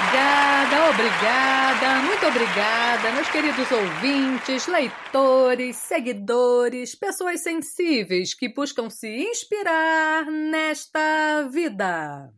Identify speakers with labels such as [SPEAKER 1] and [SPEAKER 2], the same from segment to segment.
[SPEAKER 1] Obrigada, obrigada, muito obrigada, meus queridos ouvintes, leitores, seguidores, pessoas sensíveis que buscam se inspirar nesta vida.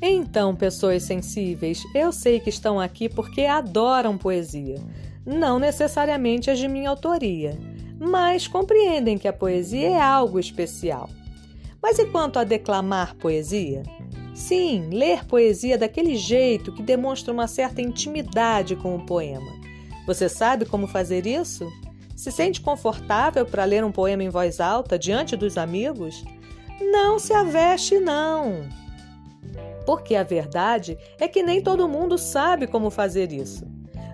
[SPEAKER 1] Então, pessoas sensíveis, eu sei que estão aqui porque adoram poesia, não necessariamente as de minha autoria mas compreendem que a poesia é algo especial. Mas e quanto a declamar poesia? Sim, ler poesia daquele jeito que demonstra uma certa intimidade com o poema. Você sabe como fazer isso? Se sente confortável para ler um poema em voz alta diante dos amigos? Não se aveste, não! Porque a verdade é que nem todo mundo sabe como fazer isso.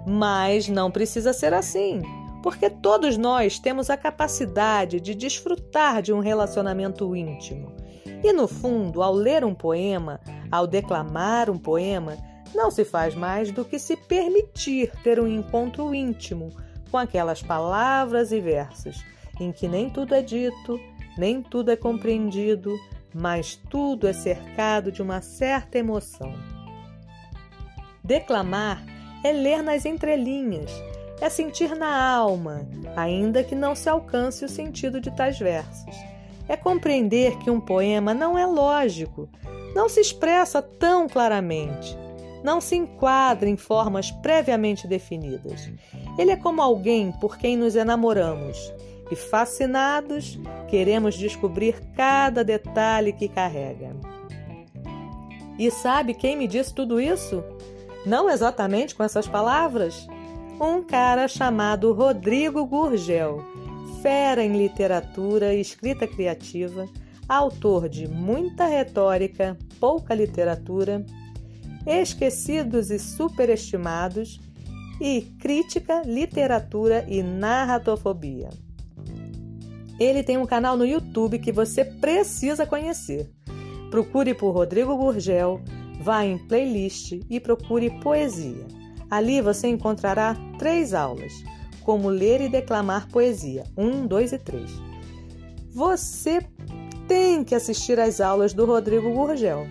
[SPEAKER 1] Mas não precisa ser assim porque todos nós temos a capacidade de desfrutar de um relacionamento íntimo. E no fundo, ao ler um poema, ao declamar um poema, não se faz mais do que se permitir ter um encontro íntimo com aquelas palavras e versos, em que nem tudo é dito, nem tudo é compreendido, mas tudo é cercado de uma certa emoção. Declamar é ler nas entrelinhas, é sentir na alma, ainda que não se alcance o sentido de tais versos. É compreender que um poema não é lógico, não se expressa tão claramente, não se enquadra em formas previamente definidas. Ele é como alguém por quem nos enamoramos e, fascinados, queremos descobrir cada detalhe que carrega. E sabe quem me disse tudo isso? Não exatamente com essas palavras, um cara chamado Rodrigo Gurgel, fera em literatura e escrita criativa, autor de muita retórica, pouca literatura, esquecidos e superestimados, e crítica, literatura e narratofobia. Ele tem um canal no YouTube que você precisa conhecer. Procure por Rodrigo Gurgel, vá em playlist e procure poesia. Ali você encontrará três aulas, como ler e declamar poesia, 1, 2 e 3. Você tem que assistir às aulas do Rodrigo Gurgel.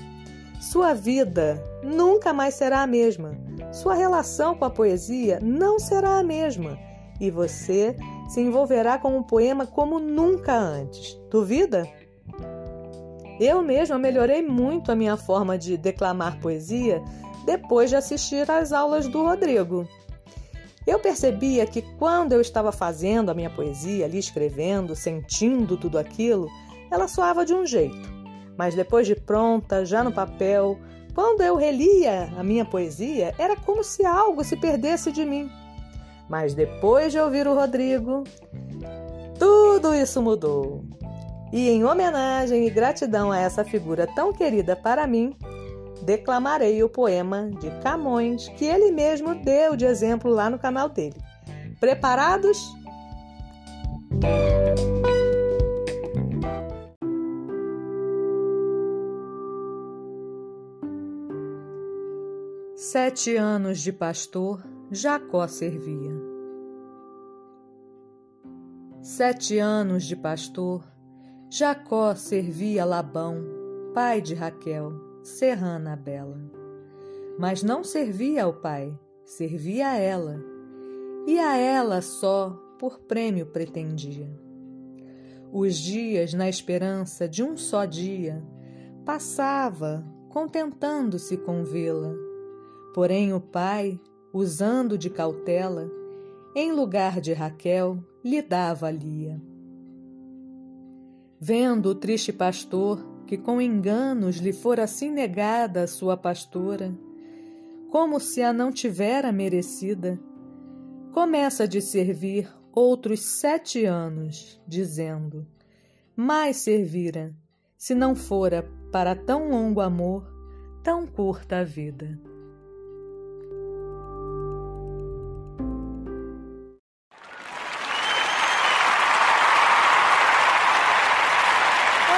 [SPEAKER 1] Sua vida nunca mais será a mesma. Sua relação com a poesia não será a mesma. E você se envolverá com um poema como nunca antes. Duvida? Eu mesma melhorei muito a minha forma de declamar poesia depois de assistir às aulas do Rodrigo. Eu percebia que quando eu estava fazendo a minha poesia, ali escrevendo, sentindo tudo aquilo, ela soava de um jeito. Mas depois de pronta, já no papel, quando eu relia a minha poesia, era como se algo se perdesse de mim. Mas depois de ouvir o Rodrigo, tudo isso mudou. E em homenagem e gratidão a essa figura tão querida para mim, declamarei o poema de Camões que ele mesmo deu de exemplo lá no canal dele. Preparados? Sete anos de pastor, Jacó servia. Sete anos de pastor, Jacó servia Labão, pai de Raquel serrana bela. Mas não servia ao pai, servia a ela, e a ela só por prêmio pretendia. Os dias, na esperança de um só dia, passava, contentando-se com vê-la. Porém, o pai, usando de cautela, em lugar de Raquel, lhe dava Lia. Vendo o triste pastor que com enganos lhe fora assim negada a sua pastora, como se a não tivera merecida, começa de servir outros sete anos, dizendo: Mais servira, se não fora para tão longo amor, tão curta a vida.